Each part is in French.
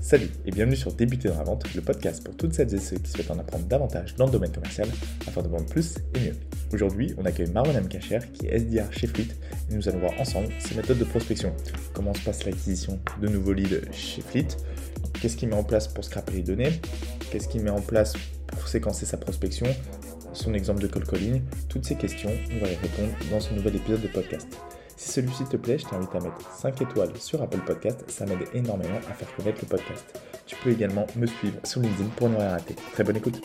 Salut et bienvenue sur Débuter dans la vente, le podcast pour toutes celles et ceux qui souhaitent en apprendre davantage dans le domaine commercial afin de vendre plus et mieux. Aujourd'hui, on accueille Marwan Amkacher qui est SDR chez Fleet et nous allons voir ensemble ses méthodes de prospection. Comment se passe l'acquisition de nouveaux leads chez Fleet? Qu'est-ce qu'il met en place pour scraper les données? Qu'est-ce qu'il met en place pour séquencer sa prospection? Son exemple de call calling? Toutes ces questions, on va y répondre dans ce nouvel épisode de podcast. Si celui-ci te plaît, je t'invite à mettre 5 étoiles sur Apple Podcast, ça m'aide énormément à faire connaître le podcast. Tu peux également me suivre sur LinkedIn pour ne rien rater. Très bonne écoute.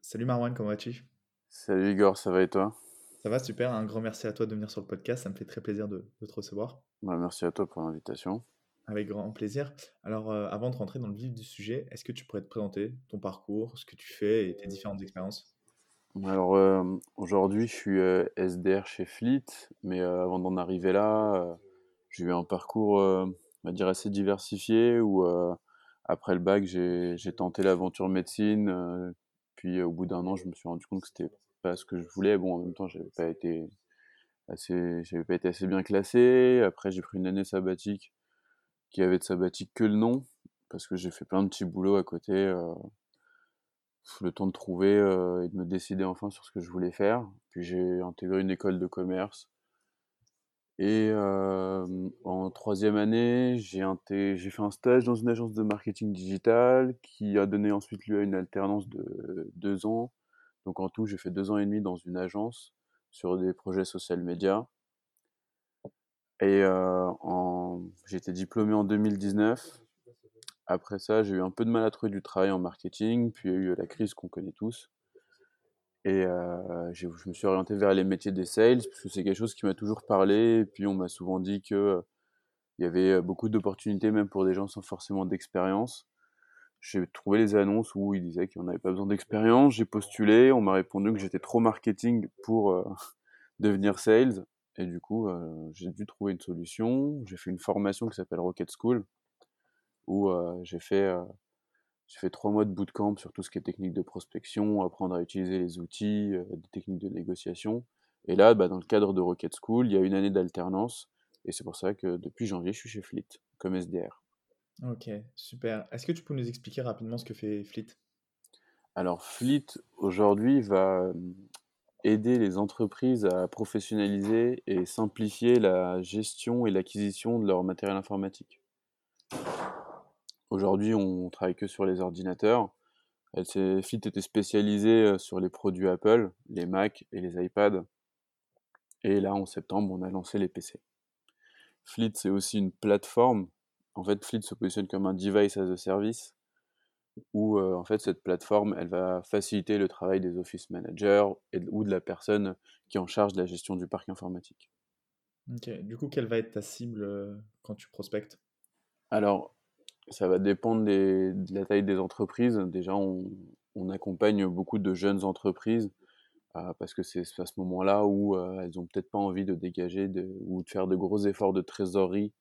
Salut Marwan, comment vas-tu? Salut Igor, ça va et toi? Ça va super, un grand merci à toi de venir sur le podcast, ça me fait très plaisir de, te recevoir. merci à toi pour l'invitation. Avec grand plaisir. Alors, euh, avant de rentrer dans le vif du sujet, est-ce que tu pourrais te présenter ton parcours, ce que tu fais et tes différentes expériences? Alors euh, aujourd'hui, je suis euh, SDR chez Fleet, mais euh, avant d'en arriver là, j'ai eu un parcours, on va dire, assez diversifié où après le bac, j'ai tenté l'aventure médecine, puis au bout d'un an, je me suis rendu compte que c'était pas ce que je voulais. Bon, en même temps, j'avais pas été assez, j'avais pas été assez bien classé. Après, j'ai pris une année sabbatique qui avait de sabbatique que le nom, parce que j'ai fait plein de petits boulots à côté le temps de trouver euh, et de me décider enfin sur ce que je voulais faire. Puis j'ai intégré une école de commerce. Et euh, en troisième année, j'ai fait un stage dans une agence de marketing digital qui a donné ensuite lieu à une alternance de deux ans. Donc en tout, j'ai fait deux ans et demi dans une agence sur des projets social media. Et euh, j'ai été diplômé en 2019 après ça, j'ai eu un peu de mal à trouver du travail en marketing, puis il y a eu la crise qu'on connaît tous. Et je me suis orienté vers les métiers des sales, parce que c'est quelque chose qui m'a toujours parlé. Et puis on m'a souvent dit qu'il euh, y avait beaucoup d'opportunités, même pour des gens sans forcément d'expérience. J'ai trouvé les annonces où ils disaient qu'on n'avait pas besoin d'expérience. J'ai postulé, on m'a répondu que j'étais trop marketing pour devenir sales. Et du coup, j'ai dû trouver une solution. J'ai fait une formation qui s'appelle Rocket School, où j'ai fait, j'ai fait trois mois de bootcamp sur tout ce qui est technique de prospection, apprendre à utiliser les outils, des techniques de négociation. Et là, bah, dans le cadre de Rocket School, il y a une année d'alternance. Et c'est pour ça que depuis janvier, je suis chez Fleet comme SDR. Ok, super. Est-ce que tu peux nous expliquer rapidement ce que fait Fleet? Alors, Fleet, aujourd'hui, va aider les entreprises à professionnaliser et simplifier la gestion et l'acquisition de leur matériel informatique. Aujourd'hui, on travaille que sur les ordinateurs. Fit était spécialisé sur les produits Apple, les Mac et les iPads. Et là, en septembre, on a lancé les PC. Fleet, c'est aussi une plateforme. En fait, Fleet se positionne comme un device as a service, où en fait cette plateforme, elle va faciliter le travail des office managers et, ou de la personne qui est en charge de la gestion du parc informatique. Ok. Du coup, quelle va être ta cible quand tu prospectes? Alors, ça va dépendre de la taille des entreprises. Déjà, on, accompagne beaucoup de jeunes entreprises euh, parce que c'est à ce moment-là où euh, elles n'ont peut-être pas envie de dégager ou de faire de gros efforts de trésorerie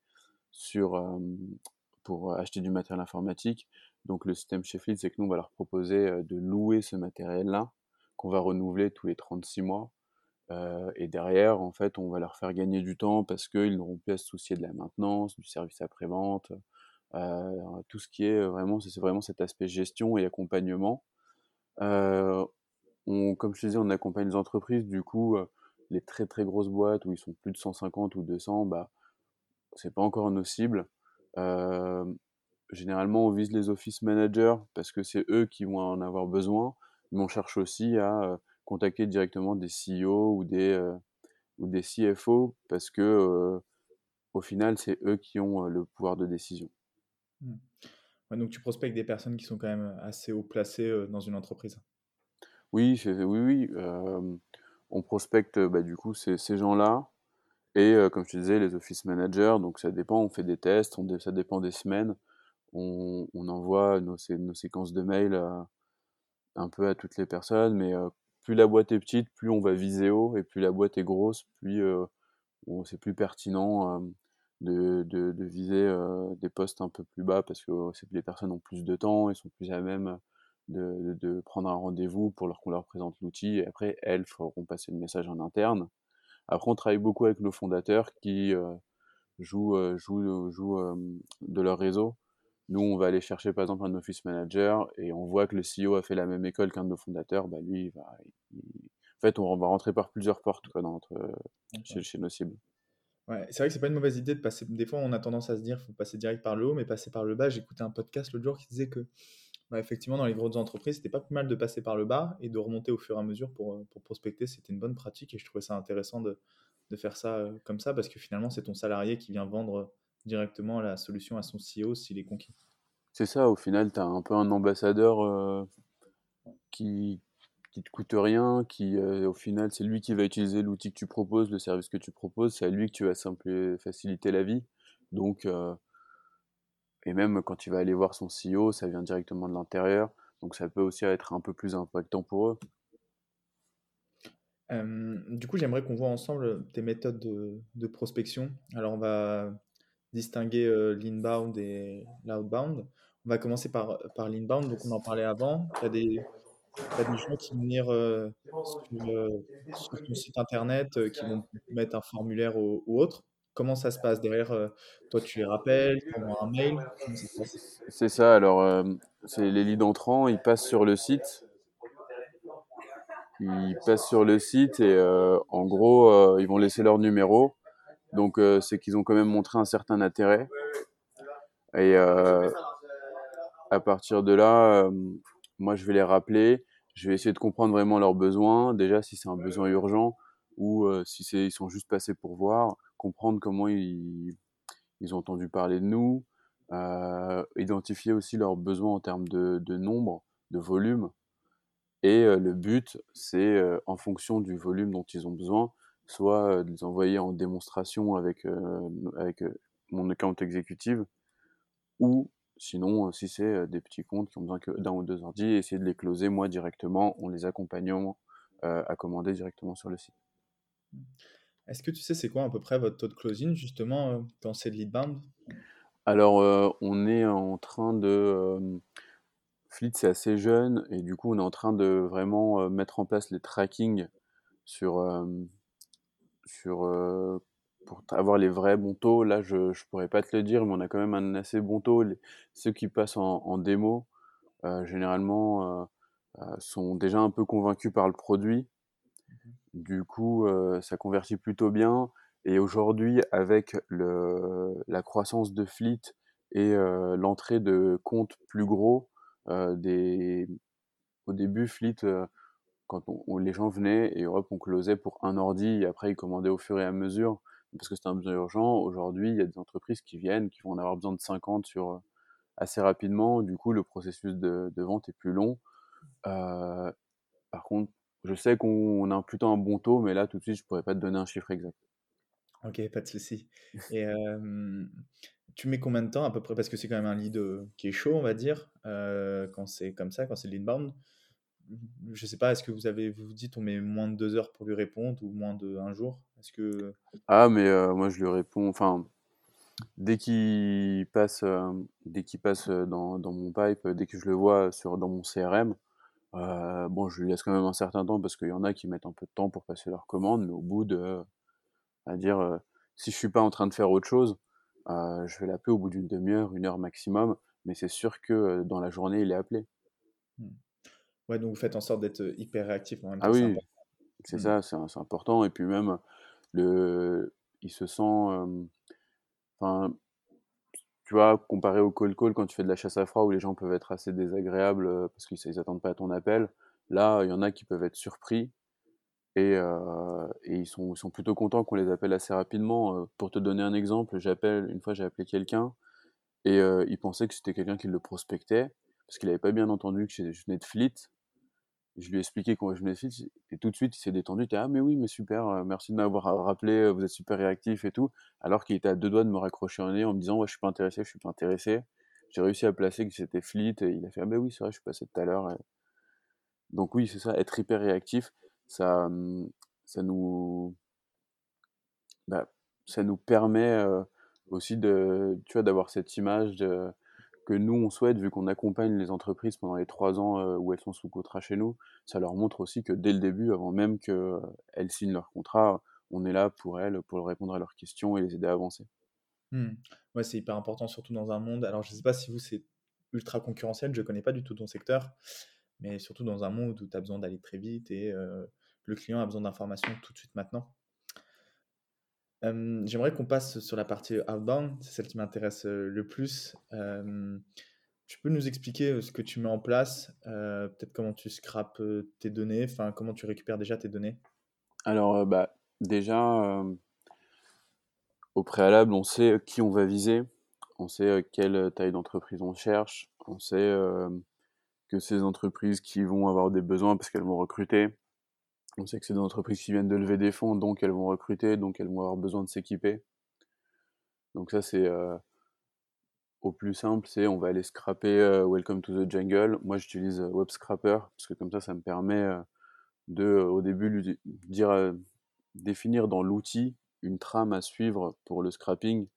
sur, euh, pour acheter du matériel informatique. Donc le système Fleet, c'est que nous, on va leur proposer de louer ce matériel-là, qu'on va renouveler tous les 36 mois. et derrière, en fait, on va leur faire gagner du temps parce qu'ils n'auront plus à se soucier de la maintenance, du service après-vente, euh, tout ce qui est vraiment, c'est vraiment cet aspect gestion et accompagnement. Euh, on, comme je te disais, on accompagne les entreprises, du coup, les très très grosses boîtes où ils sont plus de 150 ou 200, bah, c'est pas encore nos cibles. Euh, généralement, on vise les office managers parce que c'est eux qui vont en avoir besoin, mais on cherche aussi à contacter directement des CEO ou des, ou des CFO parce que au final, c'est eux qui ont le pouvoir de décision. Mmh. donc tu prospectes des personnes qui sont quand même assez haut placées dans une entreprise. Oui, oui, oui. on prospecte bah, du coup ces, gens-là. Et comme je te disais, les office managers, donc ça dépend, on fait des tests, ça dépend des semaines. On, envoie nos, nos, séquences de mails un peu à toutes les personnes, mais plus la boîte est petite, plus on va viser haut, et plus la boîte est grosse, plus c'est plus pertinent de, de, viser des postes un peu plus bas parce que les personnes ont plus de temps et sont plus à même de, de prendre un rendez-vous pour leur qu'on leur présente l'outil et après elles feront passer le message en interne. Après on travaille beaucoup avec nos fondateurs qui jouent, jouent, jouent de leur réseau. Nous, on va aller chercher par exemple un office manager et on voit que le CEO a fait la même école qu'un de nos fondateurs. Bah, lui, il va, en fait, on va rentrer par plusieurs portes quoi, dans notre, chez, chez nos cibles. Ouais, c'est vrai que c'est pas une mauvaise idée de passer. Des fois, on a tendance à se dire, faut passer direct par le haut, mais passer par le bas. J'écoutais un podcast l'autre jour qui disait que, bah, effectivement, dans les grosses entreprises, c'était pas plus mal de passer par le bas et de remonter au fur et à mesure pour, pour prospecter. C'était une bonne pratique et je trouvais ça intéressant de, de faire ça euh, comme ça parce que finalement, c'est ton salarié qui vient vendre directement la solution à son CEO s'il est conquis. C'est ça, au final, tu as un peu un ambassadeur euh, qui, qui te coûte rien, qui euh, au final c'est lui qui va utiliser l'outil que tu proposes, le service que tu proposes, c'est à lui que tu vas simplement faciliter la vie. Donc, euh, et même quand tu vas aller voir son CEO, ça vient directement de l'intérieur, donc ça peut aussi être un peu plus impactant pour eux. du coup, j'aimerais qu'on voit ensemble tes méthodes de, prospection. Alors, on va distinguer l'inbound et l'outbound. On va commencer par, par l'inbound, donc on en parlait avant. Il y a des, tu as des gens qui vont venir euh, euh, sur, ton site internet, euh, qui vont mettre un formulaire ou, autre. Comment ça se passe derrière Toi, tu les rappelles, tu envoies un mail C'est ça. Alors, c'est les leads entrants, ils passent sur le site. Ils passent sur le site et en gros, ils vont laisser leur numéro. Donc, c'est qu'ils ont quand même montré un certain intérêt. Et à partir de là, moi, je vais les rappeler. Je vais essayer de comprendre vraiment leurs besoins. Déjà, si c'est un besoin urgent ou euh, si c'est, ils sont juste passés pour voir, comprendre comment ils, ils ont entendu parler de nous, euh, identifier aussi leurs besoins en termes de, de nombre, de volume. Et euh, le but, c'est en fonction du volume dont ils ont besoin, soit de les envoyer en démonstration avec, avec mon account exécutive, ou Sinon, euh, si c'est euh, des petits comptes qui ont besoin que d'un ou deux ordi, essayer de les closer moi directement en les accompagnant euh, à commander directement sur le site. Est-ce que tu sais c'est quoi à peu près votre taux de closing justement dans ces lead bound Alors, on est en train de Fleet, c'est assez jeune et du coup, on est en train de vraiment mettre en place les tracking sur sur pour avoir les vrais bons taux, là, je ne pourrais pas te le dire, mais on a quand même un assez bon taux. ceux qui passent en, démo, euh, généralement, euh, euh, sont déjà un peu convaincus par le produit. Du coup, ça convertit plutôt bien. Et aujourd'hui, avec le, la croissance de Fleet et l'entrée de comptes plus gros, des... au début, Fleet, quand les gens venaient et hop, on closait pour un ordi et après ils commandaient au fur et à mesure parce que c'est un besoin urgent. Aujourd'hui, il y a des entreprises qui viennent, qui vont en avoir besoin de 50 sur euh, assez rapidement. Du coup, le processus de, vente est plus long. Euh, par contre, je sais qu'on a plutôt un bon taux, mais là, tout de suite, je pourrais pas te donner un chiffre exact. Ok, pas de souci. Et tu mets combien de temps à peu près? Parce que c'est quand même un lead euh, qui est chaud, on va dire, quand c'est comme ça, quand c'est l'inbound je sais pas, est-ce que vous avez, vous, vous dites, on met moins de deux heures pour lui répondre ou moins de un jour? Est-ce que ah, mais euh, moi je lui réponds, enfin, dès qu'il passe, euh, dès qu'il passe euh, dans, dans, mon pipe, dès que je le vois sur dans mon CRM, bon, je lui laisse quand même un certain temps parce qu'il y en a qui mettent un peu de temps pour passer leur commande, mais au bout de, à dire, si je suis pas en train de faire autre chose, je vais l'appeler au bout d'une demi-heure, une heure maximum, mais c'est sûr que dans la journée il est appelé. Mmh. Ouais, donc vous faites en sorte d'être hyper réactif en même ah temps. Ah oui, c'est mmh. ça, c'est important. Et puis même, il se sent. Tu vois, comparé au call call, quand tu fais de la chasse à froid où les gens peuvent être assez désagréables parce qu'ils n'attendent pas à ton appel, là, il y en a qui peuvent être surpris et, et ils, sont, ils sont plutôt contents qu'on les appelle assez rapidement. Pour te donner un exemple, j'appelle une fois j'ai appelé quelqu'un et il pensait que c'était quelqu'un qui le prospectait parce qu'il n'avait pas bien entendu que je venais de Fleet je lui ai expliqué comment je venais de et tout de suite il s'est détendu. Il était ah mais oui mais super, euh, merci de m'avoir rappelé, euh, vous êtes super réactif et tout. Alors qu'il était à deux doigts de me raccrocher un nez en me disant ouais je suis pas intéressé, je suis pas intéressé. J'ai réussi à placer que c'était Fleet et il a fait ah mais oui c'est vrai je suis passé tout à l'heure. Donc oui c'est ça, être hyper réactif, ça ça nous bah, ça nous permet euh, aussi de tu vois d'avoir cette image de que nous, on souhaite, vu qu'on accompagne les entreprises pendant les trois ans euh, où elles sont sous contrat chez nous, ça leur montre aussi que dès le début, avant même qu'elles signent leur contrat, on est là pour elles, pour répondre à leurs questions et les aider à avancer. Mmh. Ouais, c'est hyper important, surtout dans un monde. Alors, je ne sais pas si vous, c'est ultra concurrentiel, je ne connais pas du tout ton secteur, mais surtout dans un monde où tu as besoin d'aller très vite et euh, le client a besoin d'informations tout de suite maintenant. J'aimerais qu'on passe sur la partie outbound, c'est celle qui m'intéresse le plus. tu peux nous expliquer ce que tu mets en place, peut-être comment tu scrapes tes données, enfin comment tu récupères déjà tes données? Alors, bah, déjà, au préalable, on sait qui on va viser, on sait quelle taille d'entreprise on cherche, on sait que ces entreprises qui vont avoir des besoins parce qu'elles vont recruter, on sait que c'est des entreprises qui viennent de lever des fonds, donc elles vont recruter, donc elles vont avoir besoin de s'équiper. Donc ça c'est au plus simple, c'est on va aller scraper Welcome to the Jungle. Moi j'utilise Web Scrapper parce que comme ça ça me permet de au début dire définir dans l'outil une trame à suivre pour le scrapping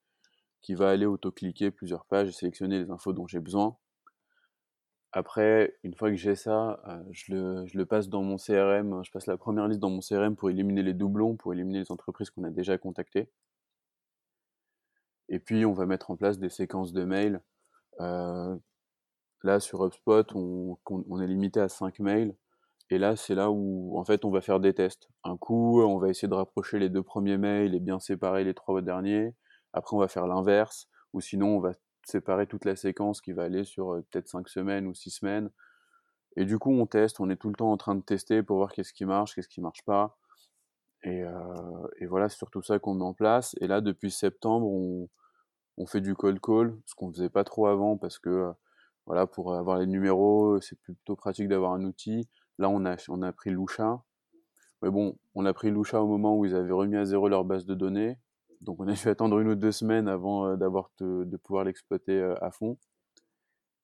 qui va aller auto-cliquer plusieurs pages et sélectionner les infos dont j'ai besoin. Après, une fois que j'ai ça, euh, je, le, passe dans mon CRM, je passe la première liste dans mon CRM pour éliminer les doublons, pour éliminer les entreprises qu'on a déjà contactées. Et puis, on va mettre en place des séquences de mails. Euh, là, sur HubSpot, on, on, est limité à 5 mails. Et là, c'est là où, en fait, on va faire des tests. Un coup, on va essayer de rapprocher les deux premiers mails et bien séparer les trois derniers. Après, on va faire l'inverse. Ou sinon, on va séparer toute la séquence qui va aller sur euh, peut-être 5 semaines ou 6 semaines. Et du coup, on teste. On est tout le temps en train de tester pour voir qu'est-ce qui marche, qu'est-ce qui marche pas. Et, euh, et voilà, c'est surtout ça qu'on met en place. Et là, depuis septembre, on, on fait du cold call, ce qu'on faisait pas trop avant parce que, euh, voilà, pour avoir les numéros, c'est plutôt pratique d'avoir un outil. Là, on a, on a pris Lusha. Mais bon, on a pris Lusha au moment où ils avaient remis à zéro leur base de données. Donc, on a dû attendre une ou deux semaines avant euh, d'avoir de pouvoir l'exploiter euh, à fond.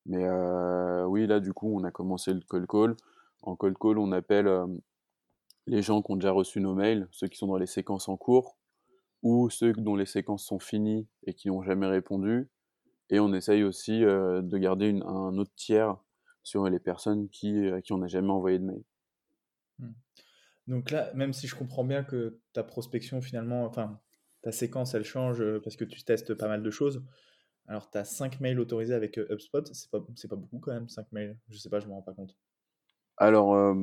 Mais euh, oui, là, du coup, on a commencé le cold call. En cold call, on appelle les gens qui ont déjà reçu nos mails, ceux qui sont dans les séquences en cours, ou ceux dont les séquences sont finies et qui n'ont jamais répondu. Et on essaye aussi de garder un autre tiers sur les personnes qui, à qui on n'a jamais envoyé de mail. Mmh. Donc là, même si je comprends bien que ta prospection finalement, enfin ta séquence elle change euh, parce que tu testes pas mal de choses. Alors tu as 5 mails autorisés avec euh, HubSpot, c'est pas, pas beaucoup quand même 5 mails, je sais pas, je me rends pas compte. Alors euh,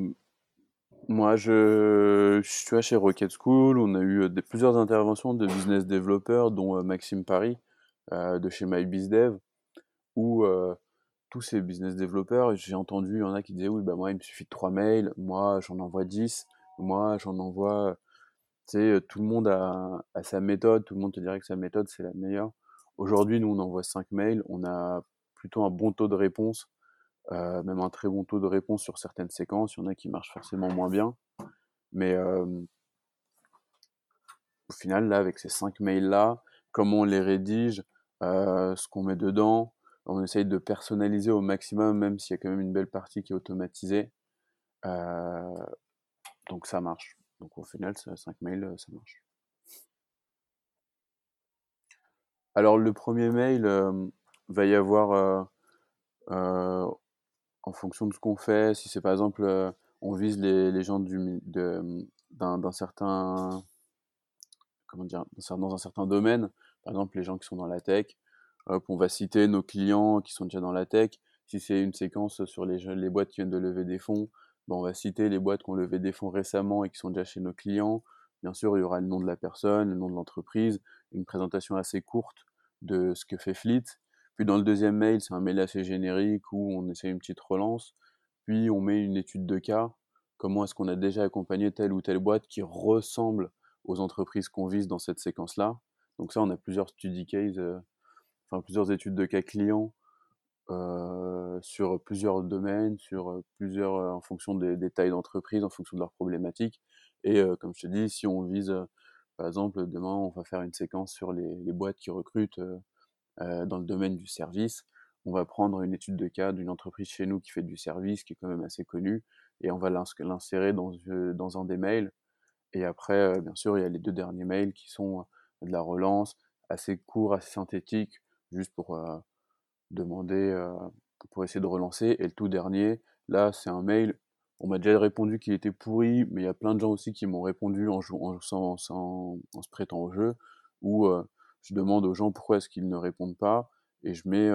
moi je, je suis chez Rocket School, on a eu plusieurs interventions de business développeurs dont Maxime Paris de chez MyBizDev où tous ces business développeurs, j'ai entendu, il y en a qui disaient oui, bah moi il me suffit de trois mails, moi j'en envoie 10, moi j'en envoie. Sais, tout le monde a, sa méthode, tout le monde te dirait que sa méthode c'est la meilleure. Aujourd'hui, nous on envoie 5 mails, on a plutôt un bon taux de réponse, même un très bon taux de réponse sur certaines séquences. Il y en a qui marchent forcément moins bien. Mais euh, au final, là, avec ces 5 mails-là, comment on les rédige, ce qu'on met dedans, on essaye de personnaliser au maximum, même s'il y a quand même une belle partie qui est automatisée. Donc ça marche. Donc au final, 5 mails, euh, ça marche. Alors le premier mail, euh, va y avoir, en fonction de ce qu'on fait, si c'est par exemple, on vise les, gens d'un certain, comment dire, dans un certain domaine, par exemple les gens qui sont dans la tech, on va citer nos clients qui sont déjà dans la tech. Si c'est une séquence sur les, les boîtes qui viennent de lever des fonds, on va citer les boîtes qui ont levé des fonds récemment et qui sont déjà chez nos clients. Bien sûr, il y aura le nom de la personne, le nom de l'entreprise, une présentation assez courte de ce que fait Fleet. Puis dans le deuxième mail, c'est un mail assez générique où on essaie une petite relance. Puis on met une étude de cas. Comment est-ce qu'on a déjà accompagné telle ou telle boîte qui ressemble aux entreprises qu'on vise dans cette séquence-là? Donc ça, on a plusieurs study cases plusieurs études de cas clients euh, sur plusieurs domaines, sur euh, plusieurs, euh, en fonction des, tailles d'entreprise, en fonction de leurs problématiques. Et comme je te dis, si on vise, par exemple, demain, on va faire une séquence sur les, boîtes qui recrutent dans le domaine du service. On va prendre une étude de cas d'une entreprise chez nous qui fait du service, qui est quand même assez connue, et on va l'insérer dans, dans un des mails. Et après, bien sûr, il y a les deux derniers mails qui sont de la relance, assez court, assez synthétique, juste pour demander, pour essayer de relancer. Et le tout dernier, là, c'est un mail. On m'a déjà répondu qu'il était pourri, mais il y a plein de gens aussi qui m'ont répondu en, en, se prêtant au jeu, où je demande aux gens pourquoi est-ce qu'ils ne répondent pas et je mets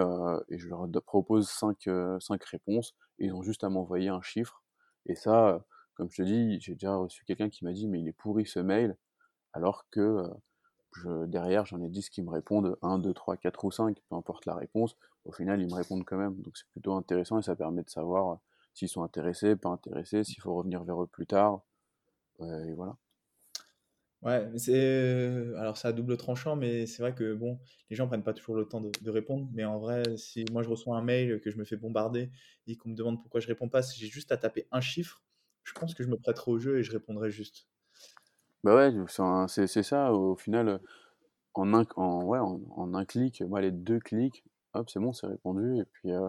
et je leur propose cinq, cinq réponses ils ont juste à m'envoyer un chiffre. Et ça, comme je te dis, j'ai déjà reçu quelqu'un qui m'a dit mais il est pourri ce mail, alors que derrière j'en ai 10 qui me répondent 1, 2, 3, 4 ou 5, peu importe la réponse, au final ils me répondent quand même. Donc c'est plutôt intéressant et ça permet de savoir s'ils sont intéressés, pas intéressés, s'il faut revenir vers eux plus tard. et voilà. Ouais, c'est alors c'est à double tranchant, mais c'est vrai que bon, les gens prennent pas toujours le temps de, de répondre. Mais en vrai, si moi je reçois un mail que je me fais bombarder et qu'on me demande pourquoi je réponds pas, si j'ai juste à taper un chiffre, je pense que je me prêterai au jeu et je répondrai juste. Bah ouais, c'est c'est ça. Au final, en un, en, ouais, en, un clic, moi les deux clics, hop, c'est bon, c'est répondu. Et puis, euh,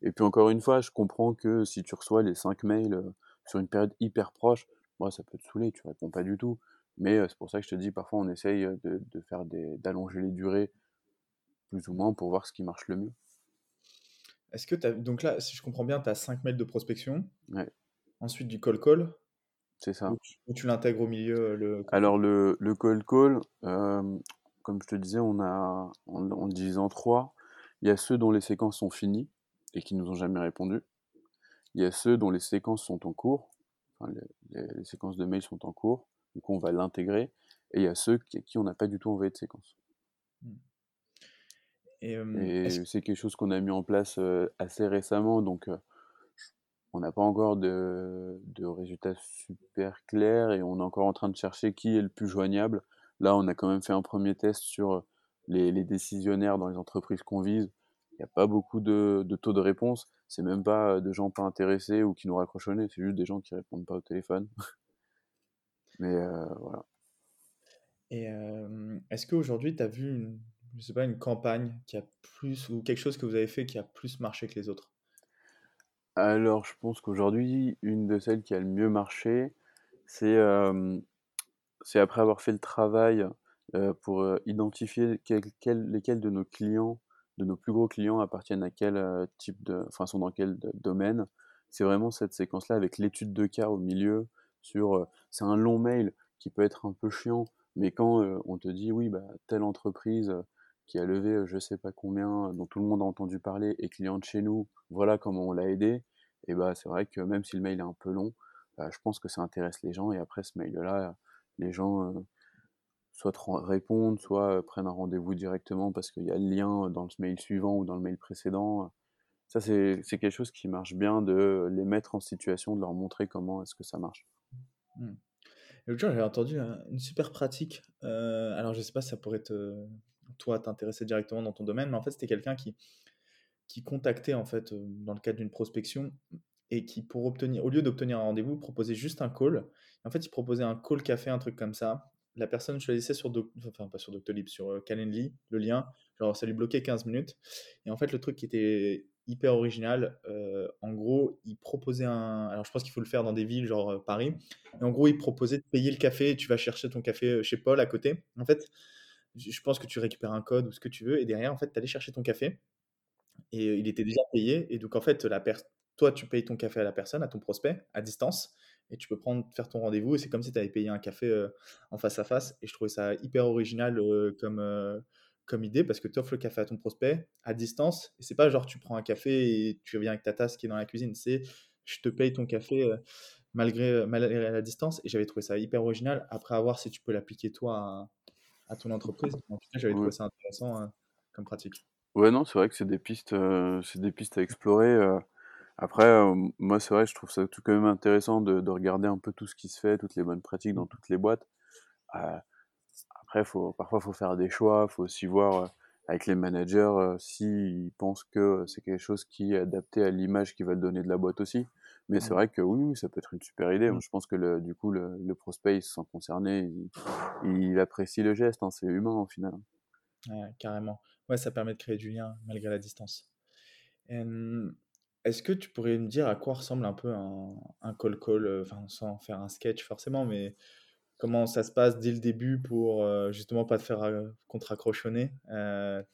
et puis encore une fois, je comprends que si tu reçois les cinq mails euh, sur une période hyper proche, moi ça peut te saouler, tu réponds pas du tout. Mais c'est pour ça que je te dis, parfois on essaye de, de faire des, d'allonger les durées plus ou moins pour voir ce qui marche le mieux. Est-ce que tu donc là, si je comprends bien, tu as 5 mails de prospection. Ouais. Ensuite du call call. C'est ça. Ou tu, l'intègres au milieu le... Alors le, le call call, comme je te disais, on, a, on, on le divise en trois. Il y a ceux dont les séquences sont finies et qui nous ont jamais répondu. Il y a ceux dont les séquences sont en cours, enfin, les, les, séquences de mails sont en cours. Du coup, on va l'intégrer. Et il y a ceux qui, qui on n'a pas du tout envoyé de séquence. Mmh. Et, c'est quelque chose qu'on a mis en place assez récemment, donc on n'a pas encore de, résultats super clairs et on est encore en train de chercher qui est le plus joignable. Là, on a quand même fait un premier test sur les, décisionnaires dans les entreprises qu'on vise. Il n'y a pas beaucoup de, taux de réponse. C'est même pas de gens pas intéressés ou qui nous raccrochent c'est juste des gens qui répondent pas au téléphone. Mais euh, voilà. Et est-ce qu'aujourd'hui, tu as vu une, pas, une campagne qui a plus, ou quelque chose que vous avez fait qui a plus marché que les autres? Alors, je pense qu'aujourd'hui, une de celles qui a le mieux marché, c'est après avoir fait le travail pour identifier lesquels de nos clients, de nos plus gros clients appartiennent à quel type de, enfin sont dans quel domaine. C'est vraiment cette séquence-là avec l'étude de cas au milieu, sur c'est un long mail qui peut être un peu chiant, mais quand on te dit oui, bah, telle entreprise qui a levé je sais pas combien, dont tout le monde a entendu parler, est cliente chez nous, voilà comment on l'a aidé, et bah c'est vrai que même si le mail est un peu long, bah, je pense que ça intéresse les gens, et après ce mail-là, les gens soit répondent, soit prennent un rendez-vous directement parce qu'il y a le lien dans le mail suivant ou dans le mail précédent. Ça, c'est quelque chose qui marche bien de les mettre en situation, de leur montrer comment est-ce que ça marche. Mmh. L'autre jour, j'avais entendu une super pratique. Euh, alors, je sais pas si ça pourrait te, toi t'intéresser directement dans ton domaine, mais en fait, c'était quelqu'un qui, qui contactait en fait euh, dans le cadre d'une prospection et qui, pour obtenir, au lieu d'obtenir un rendez-vous, proposait juste un call. En fait, il proposait un call café, un truc comme ça. La personne choisissait sur, enfin pas sur Doctolib, sur euh, Calendly, le lien. Genre, ça lui bloquait 15 minutes. Et en fait, le truc qui était hyper original. Euh, en gros, il proposait un. Alors, je pense qu'il faut le faire dans des villes, genre Paris. Et en gros, il proposait de payer le café. tu vas chercher ton café chez Paul à côté. En fait, je pense que tu récupères un code ou ce que tu veux. Et derrière, en fait, tu allais chercher ton café. Et il était déjà payé. Et donc, en fait, la toi, tu payes ton café à la personne, à ton prospect, à distance. Et tu peux prendre, faire ton rendez-vous. Et c'est comme si tu avais payé un café en face à face. Et je trouvais ça hyper original comme comme idée parce que tu offres le café à ton prospect à distance et c'est pas genre tu prends un café et tu reviens avec ta tasse qui est dans la cuisine, c'est je te paye ton café malgré, malgré la distance et j'avais trouvé ça hyper original. Après, à voir si tu peux l'appliquer toi à, ton entreprise. En tout cas, j'avais trouvé ça intéressant hein, comme pratique. Ouais, non, c'est vrai que c'est des pistes, c'est des pistes à explorer. Après, moi, c'est vrai, je trouve ça tout quand même intéressant de, de, regarder un peu tout ce qui se fait, toutes les bonnes pratiques dans toutes les boîtes. Après, faut, parfois, il faut faire des choix, il faut aussi voir avec les managers s'ils pensent que c'est quelque chose qui est adapté à l'image qu'ils veulent donner de la boîte aussi. Mais c'est vrai que oui, ça peut être une super idée. Moi, je pense que le, du coup, le, le prospect, il se sent concerné, il, apprécie le geste, hein, c'est humain au final. Ouais, carrément. Ouais, ça permet de créer du lien malgré la distance. Est-ce que tu pourrais me dire à quoi ressemble un peu un, un call call, euh, enfin, sans faire un sketch forcément, mais comment ça se passe dès le début pour euh, justement pas te faire euh, contre-accrochonner,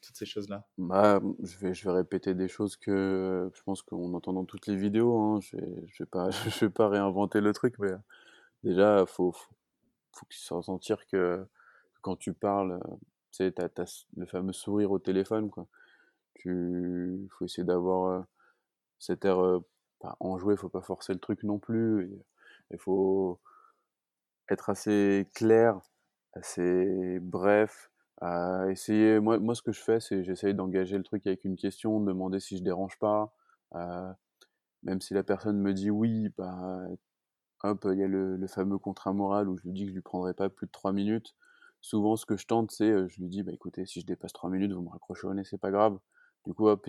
toutes ces choses-là? Bah, je, vais, je vais répéter des choses que je pense qu'on entend dans toutes les vidéos. Hein. Je vais, je vais pas, je vais pas réinventer le truc, mais déjà, faut, faut, faut qu'il se ressentir que, quand tu parles, sais, tu as, le fameux sourire au téléphone, quoi. Tu faut essayer d'avoir cet air pas enjoué, faut pas forcer le truc non plus. Il faut être assez clair, assez bref, essayer. Moi, moi, ce que je fais, c'est j'essaye d'engager le truc avec une question, de demander si je dérange pas. même si la personne me dit oui, bah, hop, il y a le, fameux contrat moral où je lui dis que je lui prendrai pas plus de 3 minutes. Souvent, ce que je tente, c'est, je lui dis, bah écoutez, si je dépasse 3 minutes, vous me raccrochez au nez, c'est pas grave. Du coup, hop,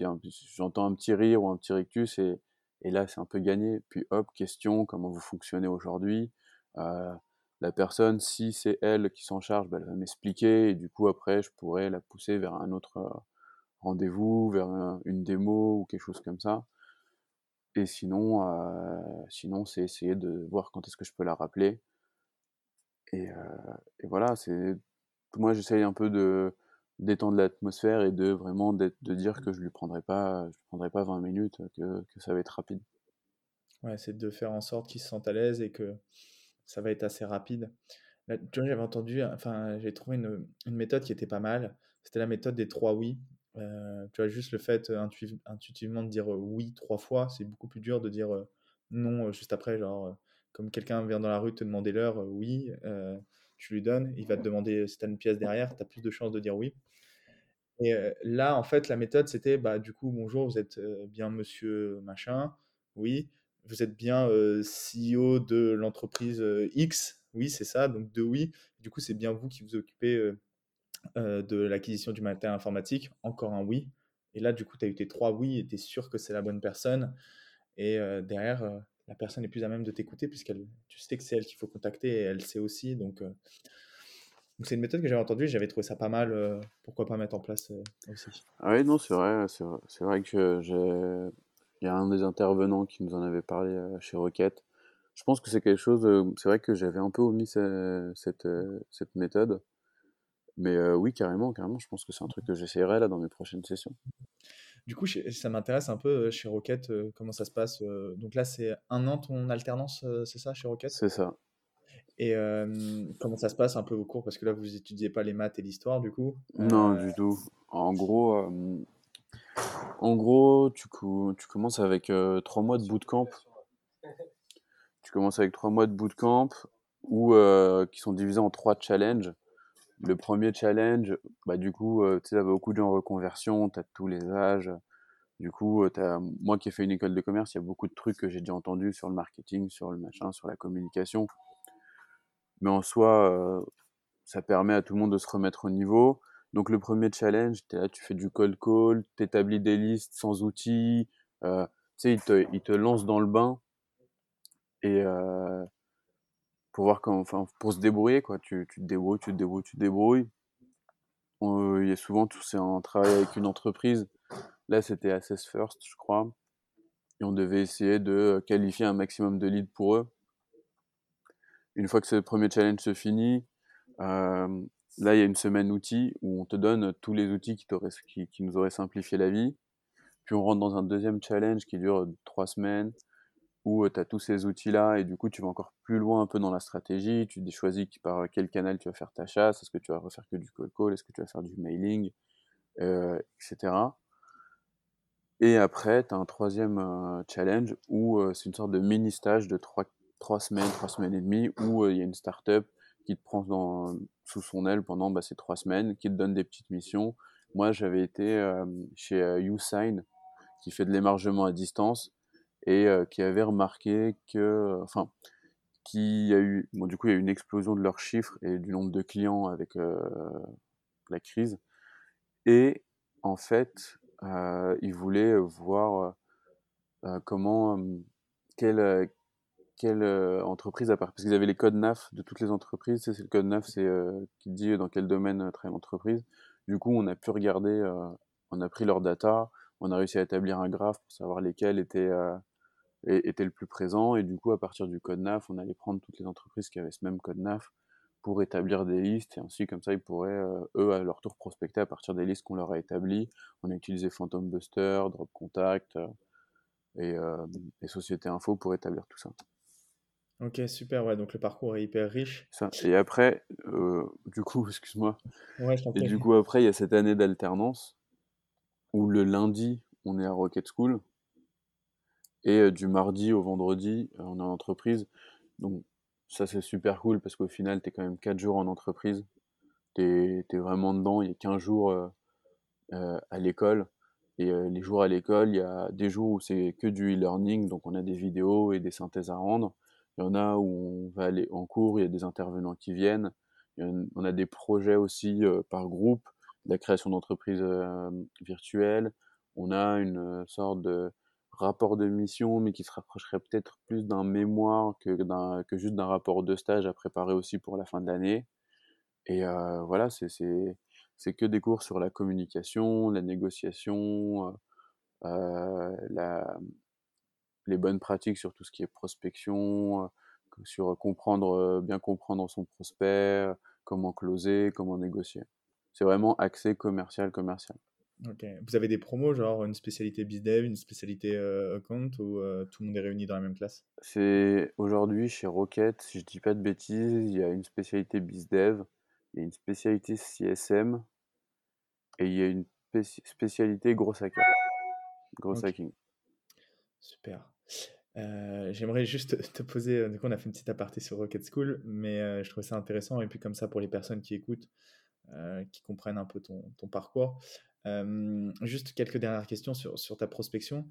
j'entends un petit rire ou un petit rictus et, là, c'est un peu gagné. Puis hop, question, comment vous fonctionnez aujourd'hui? Euh, La personne, si c'est elle qui s'en charge, bah, elle va m'expliquer et du coup, après, je pourrais la pousser vers un autre euh, rendez-vous, vers une démo ou quelque chose comme ça. Et sinon, euh, sinon c'est essayer de voir quand est-ce que je peux la rappeler. Et, et voilà, c'est moi j'essaye un peu de détendre l'atmosphère et de vraiment de dire que je lui prendrai pas, je prendrai pas 20 minutes, que, ça va être rapide. Ouais, c'est de faire en sorte qu'il se sente à l'aise et que ça va être assez rapide. j'avais entendu, enfin, j'ai trouvé une, méthode qui était pas mal. C'était la méthode des trois oui. Euh, tu vois, juste le fait intuitivement de dire oui trois fois, c'est beaucoup plus dur de dire non juste après. Genre, comme quelqu'un vient dans la rue te demander l'heure, oui, tu lui donnes, il va te demander si tu as une pièce derrière, tu as plus de chances de dire oui. Et là, en fait, la méthode, c'était bah, du coup, bonjour, vous êtes bien monsieur machin, oui. Vous êtes bien CEO de l'entreprise X, oui, c'est ça, donc de oui. Du coup, c'est bien vous qui vous occupez de l'acquisition du matériel informatique, encore un oui. Et là, du coup, tu as eu tes trois oui et tu es sûr que c'est la bonne personne. Et derrière, la personne est plus à même de t'écouter puisqu'elle, tu sais que c'est elle qu'il faut contacter et elle sait aussi. Donc, donc c'est une méthode que j'avais entendue, j'avais trouvé ça pas mal. Euh, pourquoi pas mettre en place euh, aussi Ah oui, non, c'est vrai, c'est vrai, que j'ai. Il y a un des intervenants qui nous en avait parlé euh, chez Rocket. Je pense que c'est quelque chose. c'est vrai que j'avais un peu omis cette, cette méthode. Mais oui, carrément, carrément, je pense que c'est un truc que j'essaierai là dans mes prochaines sessions. Du coup, ça m'intéresse un peu chez Rocket, comment ça se passe. donc là, c'est un an ton alternance, c'est ça, chez Rocket? C'est ça. Et comment ça se passe un peu au cours? Parce que là, vous étudiez pas les maths et l'histoire, du coup Non, du tout. En gros, en gros tu, tu commences avec trois mois de bootcamp. Tu commences avec trois mois de bootcamp où, qui sont divisés en trois challenges. Le premier challenge, bah, du coup, tu sais, beaucoup de gens en reconversion, tu as tous les âges. Du coup, as, moi qui ai fait une école de commerce, il y a beaucoup de trucs que j'ai déjà entendus sur le marketing, sur le machin, sur la communication mais en soi, euh, ça permet à tout le monde de se remettre au niveau. Donc le premier challenge, es là, tu fais du cold call, tu établis des listes sans outils, euh, tu sais, il te, il te lance dans le bain et euh, pour voir comment, enfin, pour se débrouiller quoi. Tu, tu te débrouilles, tu te débrouilles, tu te débrouilles. il y a souvent tout c'est un travail avec une entreprise. Là, c'était Assess First, je crois, et on devait essayer de qualifier un maximum de leads pour eux une fois que ce premier challenge se finit, euh, là, il y a une semaine outils où on te donne tous les outils qui, qui, qui, nous auraient simplifié la vie. Puis on rentre dans un deuxième challenge qui dure trois semaines où euh, tu as tous ces outils-là et du coup, tu vas encore plus loin un peu dans la stratégie. Tu choisis par quel canal tu vas faire ta chasse. Est-ce que tu vas refaire que du call call? Est-ce que tu vas faire du mailing? Euh, Etc. Et après, tu as un troisième euh, challenge où c'est une sorte de mini stage de trois trois semaines, trois semaines et demie, où euh, il y a une startup qui te prend sous son aile pendant bah, ces trois semaines, qui te donne des petites missions. Moi, j'avais été euh, chez euh, YouSign, qui fait de l'émargement à distance, et qui avait remarqué que, enfin, qui a eu, bon, du coup, il y a eu une explosion de leurs chiffres et du nombre de clients avec la crise. Et en fait, ils voulaient voir comment, quel, quelle euh, entreprise, à part, parce qu'ils avaient les codes NAF de toutes les entreprises, c'est le code NAF, c'est euh, qui dit dans quel domaine euh, travaille l'entreprise. Du coup, on a pu regarder, on a pris leurs data, on a réussi à établir un graphe pour savoir lesquels étaient, étaient le plus présents, et du coup, à partir du code NAF, on allait prendre toutes les entreprises qui avaient ce même code NAF pour établir des listes, et ainsi, comme ça, ils pourraient, eux, à leur tour, prospecter à partir des listes qu'on leur a établies. On a utilisé Phantom Buster, Drop Contact et, et Société Info pour établir tout ça. Ok, super, ouais, donc le parcours est hyper riche. Ça. Et après, euh, du coup, excuse-moi. Ouais, Et du coup, après, il y a cette année d'alternance où le lundi, on est à Rocket School et euh, du mardi au vendredi, euh, on est en entreprise. Donc, ça, c'est super cool parce qu'au final, tu es quand même 4 jours en entreprise. Tu es, vraiment dedans. Il y a 15 jours euh, à l'école. Et les jours à l'école, il y a des jours où c'est que du e-learning, donc on a des vidéos et des synthèses à rendre. Il y en a où on va aller en cours, il y a des intervenants qui viennent. On a des projets aussi par groupe, la création d'entreprises virtuelles. On a une sorte de rapport de mission, mais qui se rapprocherait peut-être plus d'un mémoire que, que juste d'un rapport de stage à préparer aussi pour la fin de l'année. Et euh, voilà, c'est, que des cours sur la communication, la négociation, euh, euh, la, les bonnes pratiques sur tout ce qui est prospection, euh, sur comprendre, euh, bien comprendre son prospect, comment closer, comment négocier. C'est vraiment axé commercial, commercial. Ok. Vous avez des promos, genre une spécialité BizDev, une spécialité euh, account, ou euh, tout le monde est réuni dans la même classe? C'est aujourd'hui chez Rocket, si je dis pas de bêtises, il y a une spécialité BizDev, il y a une spécialité CSM et il y a une spéci- spécialité gros hacker, gros hacking. super. Euh, j'aimerais juste te poser, euh, du coup on a fait une petite aparté sur Rocket School, mais euh, je trouvais ça intéressant, et puis comme ça pour les personnes qui écoutent, qui comprennent un peu ton, ton parcours. Euh, juste quelques dernières questions sur, sur ta prospection.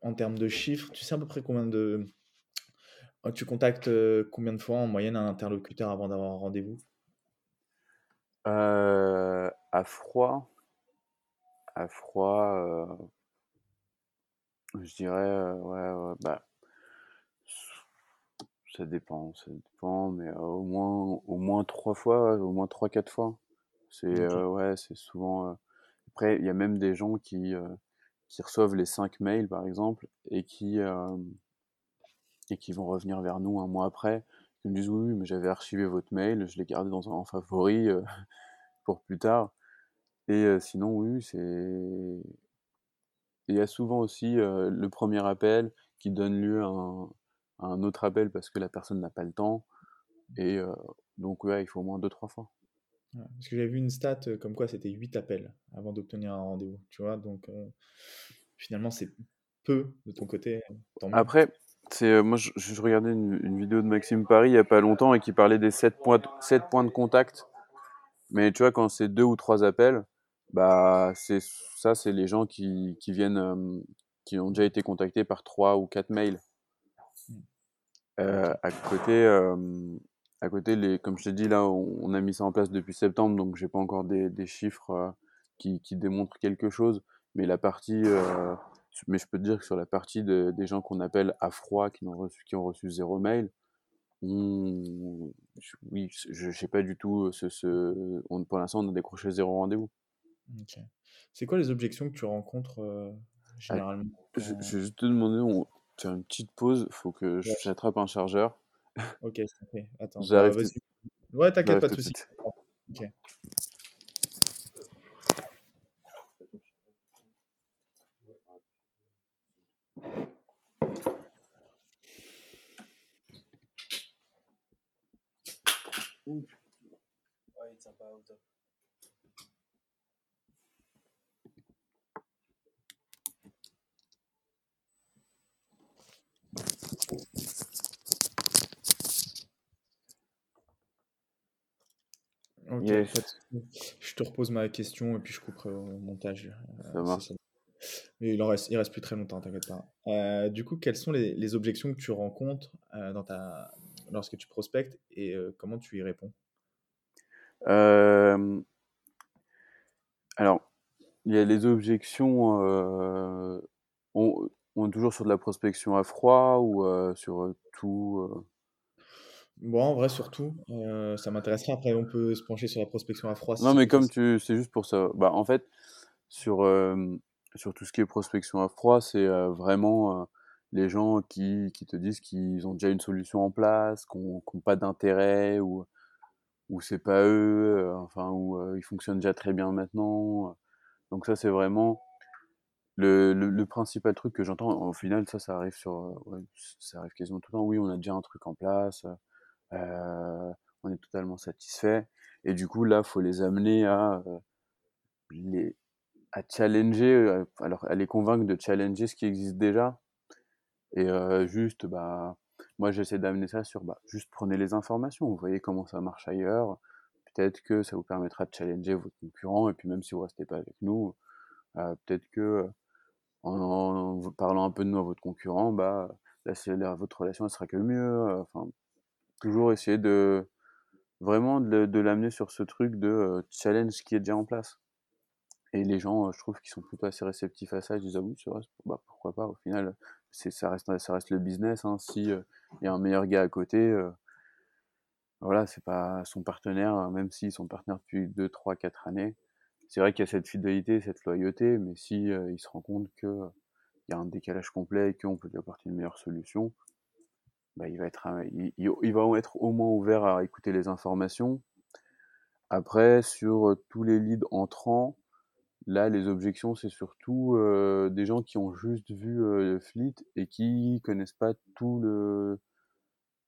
En termes de chiffres, tu sais à peu près combien de... oh, Tu contactes combien de fois en moyenne un interlocuteur avant d'avoir un rendez-vous? Euh, à froid, à froid, euh, je dirais, ouais, ouais, bah, ça dépend, ça dépend, mais au moins, au moins trois fois, au moins trois, quatre fois. C'est, ouais, c'est souvent. Après, il y a même des gens qui, euh, qui reçoivent les cinq mails, par exemple, et qui, et qui vont revenir vers nous un mois après. Ils me disent oui, mais j'avais archivé votre mail, je l'ai gardé dans un favori pour plus tard. Et sinon, oui, c'est. Il y a souvent aussi le premier appel qui donne lieu à un, à un autre appel parce que la personne n'a pas le temps. Et donc, ouais, il faut au moins deux, trois fois. Ouais, Parce que j'avais vu une stat euh, comme quoi c'était 8 appels avant d'obtenir un rendez-vous, tu vois, donc euh, finalement c'est peu de ton côté, mieux. Après, c'est, euh, moi, je, je regardais une, une vidéo de Maxime Paris il y a pas longtemps et qui parlait des 7 points, de- points de contact. Mais tu vois, quand c'est deux ou trois appels, bah, c'est ça, c'est les gens qui, qui viennent, euh, qui ont déjà été contactés par trois ou quatre mails. Mm. Euh, Ok, à côté, euh, à côté les, comme je t'ai dit, là, on, a mis ça en place depuis septembre, donc j'ai pas encore des, des chiffres euh, qui, qui démontrent quelque chose. Mais la partie, euh, mais je peux te dire que sur la partie de- des gens qu'on appelle à froid, qui ont reçu, qui ont reçu zéro mail, on- oui, je sais pas du tout ce, ce, on- pour l'instant, on a décroché zéro rendez-vous. ok. C'est quoi les objections que tu rencontres euh, Ah, généralement je, vais juste te demander, on faire une petite pause, faut que j'attrape un chargeur. Ok, je. Attends, bah J'arrive vas-y. Ouais, t'inquiète, pas de tout de souci. suite. Ok. Ok, pas Yes, de souci. Je te repose ma question et puis je couperai au montage ça euh, marche. ça. Mais il en reste, il reste plus très longtemps, t'inquiète pas. Euh, du coup, quelles sont les, les objections que tu rencontres euh, dans ta... lorsque tu prospectes et comment tu y réponds? Alors, il y a les objections, euh, on, on est toujours sur de la prospection à froid ou euh, sur tout. Bon, en vrai, surtout, euh, ça m'intéresserait. Après, on peut se pencher sur la prospection à froid Non, mais comme tu, c'est juste pour ça. Bah, en fait, sur, euh, sur tout ce qui est prospection à froid, c'est euh, vraiment les gens qui, qui te disent qu'ils ont déjà une solution en place, qu'on n'ont pas d'intérêt, ou, ou c'est pas eux, enfin, ou ils fonctionnent déjà très bien maintenant. Donc ça, c'est vraiment le, le, principal truc que j'entends, au final, ça, ça arrive sur, ça arrive quasiment tout le temps. Oui, on a déjà un truc en place, on est totalement satisfait. Et du coup, là, faut les amener à les, à challenger, alors à les convaincre de challenger ce qui existe déjà. Et juste, bah, moi, j'essaie d'amener ça sur, bah, juste prenez les informations, vous voyez comment ça marche ailleurs. Peut-être que ça vous permettra de challenger votre concurrent, et puis même si vous restez pas avec nous, peut-être que en, parlant un peu de nous à votre concurrent, bah, là, votre relation elle sera que mieux. Enfin, toujours essayer de vraiment de, l'amener sur ce truc de challenge qui est déjà en place. Et les gens, je trouve qu'ils sont plutôt assez réceptifs à ça. Ils disent ah oui, c'est vrai, bah, pourquoi pas. Au final, ça reste le business. Hein. Si il y a un meilleur gars à côté, voilà, c'est pas son partenaire, même s'ils sont partenaires depuis 2, 3, 4 années c'est vrai qu'il y a cette fidélité, cette loyauté, mais si euh, se rend compte qu'il y a un décalage complet et qu'on peut lui apporter une meilleure solution, bah, il, va être, il, va être au moins ouvert à écouter les informations. Après, sur euh, tous les leads entrants, là, les objections, c'est surtout euh, des gens qui ont juste vu Fleet et qui connaissent pas tout le,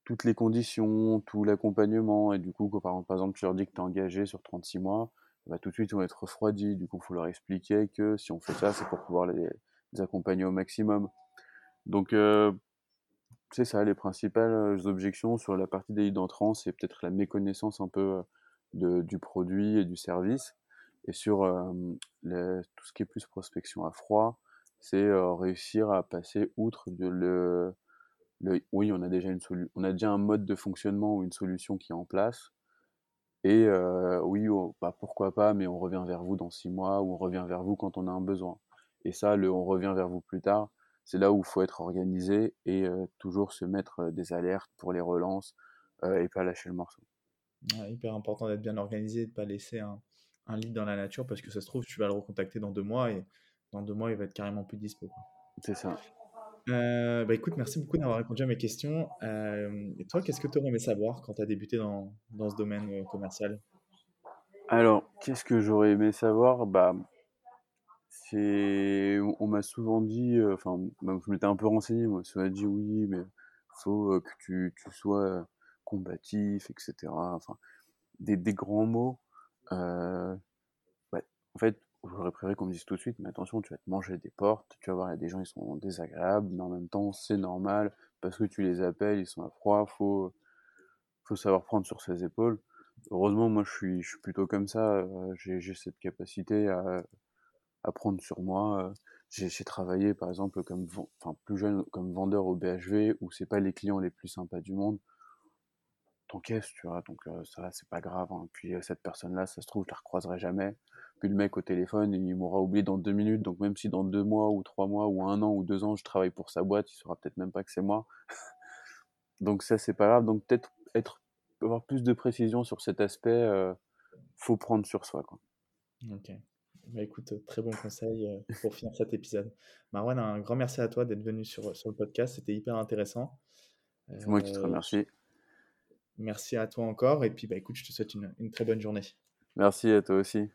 toutes les conditions, tout l'accompagnement. Et du coup, par exemple, tu leur dis que tu es engagé sur 36 mois, bah, tout de suite ils vont être refroidis. Du coup, il faut leur expliquer que si on fait ça, c'est pour pouvoir les, accompagner au maximum. Donc, euh, c'est ça, les principales euh, objections sur la partie des leads entrants, c'est peut-être la méconnaissance un peu euh, de, du produit et du service. Et sur tout ce qui est plus prospection à froid, c'est réussir à passer outre de le, le, oui, on a déjà une on a déjà un mode de fonctionnement ou une solution qui est en place et oui, oh, bah, pourquoi pas, mais on revient vers vous dans six mois ou on revient vers vous quand on a un besoin. Et ça, le on revient vers vous plus tard, c'est là où il faut être organisé et toujours se mettre des alertes pour les relances et pas lâcher le morceau. hyper important d'être bien organisé, de ne pas laisser un, un lead dans la nature parce que ça se trouve, tu vas le recontacter dans deux mois et dans deux mois, il va être carrément plus dispo. C'est ça. Euh, bah écoute, merci beaucoup d'avoir répondu à mes questions. Euh, et toi, qu'est-ce que tu aurais aimé savoir quand tu as débuté dans, dans ce domaine commercial? Alors, qu'est-ce que j'aurais aimé savoir? Bah, c'est... On m'a souvent dit, enfin, je m'étais un peu renseigné, moi, on m'a dit oui, mais faut que tu, tu, sois combatif, etc. Enfin, des, des grands mots. Ouais, en fait, j'aurais préféré qu'on me dise tout de suite, mais attention, tu vas te manger des portes, tu vas voir, il y a des gens, ils sont désagréables, mais en même temps, c'est normal, parce que tu les appelles, ils sont à froid, faut, faut savoir prendre sur ses épaules. Heureusement, moi, je suis, je suis plutôt comme ça, euh, j'ai cette capacité à, à prendre sur moi. J'ai travaillé, par exemple, comme, enfin, plus jeune, comme vendeur au BHV, où c'est pas les clients les plus sympas du monde t'encaisses, tu vois, donc euh, ça, c'est pas grave. Hein. Puis cette personne-là, ça se trouve, je la recroiserai jamais. Puis le mec au téléphone, il m'aura oublié dans deux minutes, donc même si dans deux mois, ou trois mois, ou un an, ou deux ans, je travaille pour sa boîte, il saura peut-être même pas que c'est moi. donc ça, c'est pas grave. Donc peut-être être, avoir plus de précision sur cet aspect, euh, faut prendre sur soi. Quoi. Ok. Bah écoute, très bon conseil pour finir cet épisode. Marwan, un grand merci à toi d'être venu sur, sur le podcast, c'était hyper intéressant. C'est moi qui te remercie. Merci à toi encore. Et puis, bah, écoute, je te souhaite une, une très bonne journée. Merci à toi aussi.